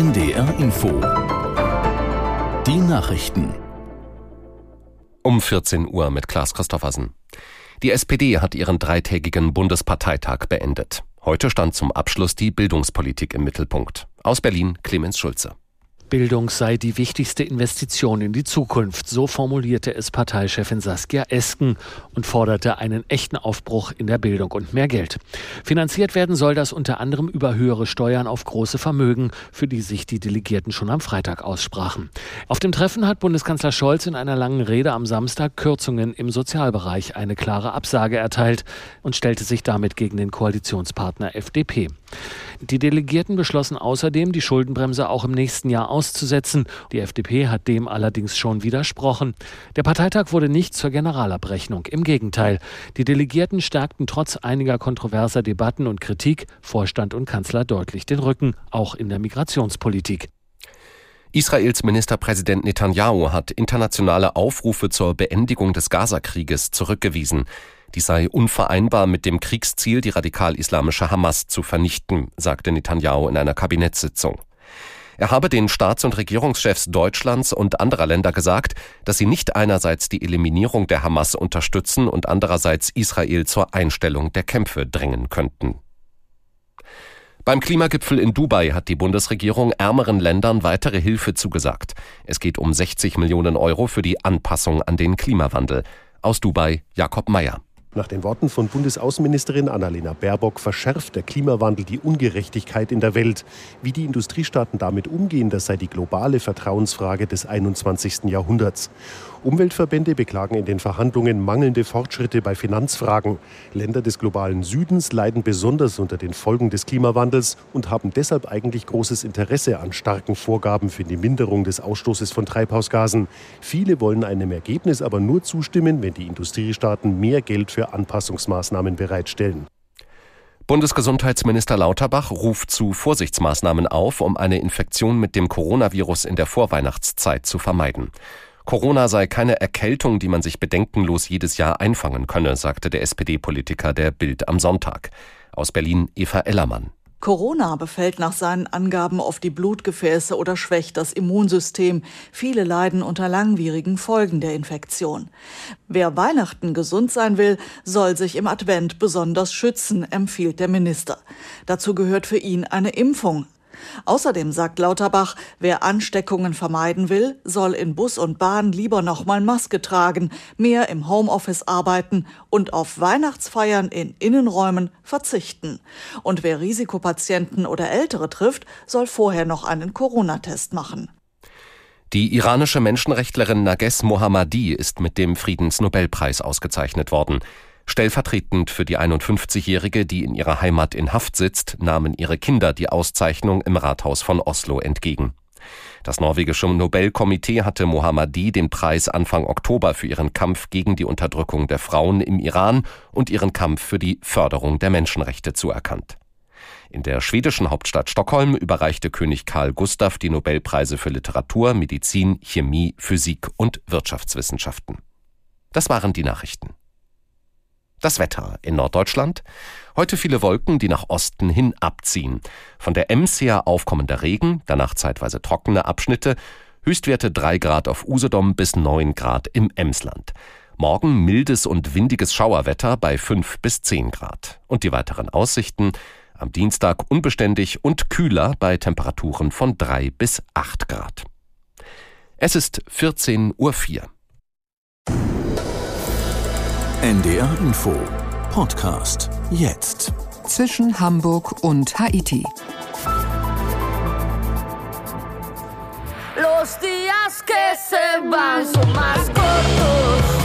NDR Info. Die Nachrichten. Um 14 Uhr mit Klaas Christoffersen. Die SPD hat ihren dreitägigen Bundesparteitag beendet. Heute stand zum Abschluss die Bildungspolitik im Mittelpunkt. Aus Berlin Clemens Schulze. Bildung sei die wichtigste Investition in die Zukunft. So formulierte es Parteichefin Saskia Esken und forderte einen echten Aufbruch in der Bildung und mehr Geld. Finanziert werden soll das unter anderem über höhere Steuern auf große Vermögen, für die sich die Delegierten schon am Freitag aussprachen. Auf dem Treffen hat Bundeskanzler Scholz in einer langen Rede am Samstag Kürzungen im Sozialbereich eine klare Absage erteilt und stellte sich damit gegen den Koalitionspartner FDP. Die Delegierten beschlossen außerdem, die Schuldenbremse auch im nächsten Jahr auszusetzen. Die FDP hat dem allerdings schon widersprochen. Der Parteitag wurde nicht zur Generalabrechnung. Im Gegenteil. Die Delegierten stärkten trotz einiger kontroverser Debatten und Kritik Vorstand und Kanzler deutlich den Rücken, auch in der Migrationspolitik. Israels Ministerpräsident Netanyahu hat internationale Aufrufe zur Beendigung des Gazakrieges zurückgewiesen. Die sei unvereinbar mit dem Kriegsziel, die radikal-islamische Hamas zu vernichten, sagte Netanyahu in einer Kabinettssitzung. Er habe den Staats- und Regierungschefs Deutschlands und anderer Länder gesagt, dass sie nicht einerseits die Eliminierung der Hamas unterstützen und andererseits Israel zur Einstellung der Kämpfe drängen könnten. Beim Klimagipfel in Dubai hat die Bundesregierung ärmeren Ländern weitere Hilfe zugesagt. Es geht um 60 Millionen Euro für die Anpassung an den Klimawandel. Aus Dubai Jakob Mayer. Nach den Worten von Bundesaußenministerin Annalena Baerbock verschärft der Klimawandel die Ungerechtigkeit in der Welt. Wie die Industriestaaten damit umgehen, das sei die globale Vertrauensfrage des 21. Jahrhunderts. Umweltverbände beklagen in den Verhandlungen mangelnde Fortschritte bei Finanzfragen. Länder des globalen Südens leiden besonders unter den Folgen des Klimawandels und haben deshalb eigentlich großes Interesse an starken Vorgaben für die Minderung des Ausstoßes von Treibhausgasen. Viele wollen einem Ergebnis aber nur zustimmen, wenn die Industriestaaten mehr Geld für Anpassungsmaßnahmen bereitstellen. Bundesgesundheitsminister Lauterbach ruft zu Vorsichtsmaßnahmen auf, um eine Infektion mit dem Coronavirus in der Vorweihnachtszeit zu vermeiden. Corona sei keine Erkältung, die man sich bedenkenlos jedes Jahr einfangen könne, sagte der SPD-Politiker der Bild am Sonntag. Aus Berlin Eva Ellermann. Corona befällt nach seinen Angaben oft die Blutgefäße oder schwächt das Immunsystem. Viele leiden unter langwierigen Folgen der Infektion. Wer Weihnachten gesund sein will, soll sich im Advent besonders schützen, empfiehlt der Minister. Dazu gehört für ihn eine Impfung. Außerdem sagt Lauterbach, wer Ansteckungen vermeiden will, soll in Bus und Bahn lieber nochmal Maske tragen, mehr im Homeoffice arbeiten und auf Weihnachtsfeiern in Innenräumen verzichten. Und wer Risikopatienten oder Ältere trifft, soll vorher noch einen Corona-Test machen. Die iranische Menschenrechtlerin Nages Mohammadi ist mit dem Friedensnobelpreis ausgezeichnet worden. Stellvertretend für die 51-Jährige, die in ihrer Heimat in Haft sitzt, nahmen ihre Kinder die Auszeichnung im Rathaus von Oslo entgegen. Das norwegische Nobelkomitee hatte Mohammadi den Preis Anfang Oktober für ihren Kampf gegen die Unterdrückung der Frauen im Iran und ihren Kampf für die Förderung der Menschenrechte zuerkannt. In der schwedischen Hauptstadt Stockholm überreichte König Karl Gustav die Nobelpreise für Literatur, Medizin, Chemie, Physik und Wirtschaftswissenschaften. Das waren die Nachrichten. Das Wetter in Norddeutschland. Heute viele Wolken, die nach Osten hin abziehen. Von der Ems her aufkommender Regen, danach zeitweise trockene Abschnitte. Höchstwerte 3 Grad auf Usedom bis 9 Grad im Emsland. Morgen mildes und windiges Schauerwetter bei 5 bis 10 Grad. Und die weiteren Aussichten. Am Dienstag unbeständig und kühler bei Temperaturen von 3 bis 8 Grad. Es ist 14.04 Uhr. NDR Info Podcast jetzt. Zwischen Hamburg und Haiti. Los días que se van son más cortos.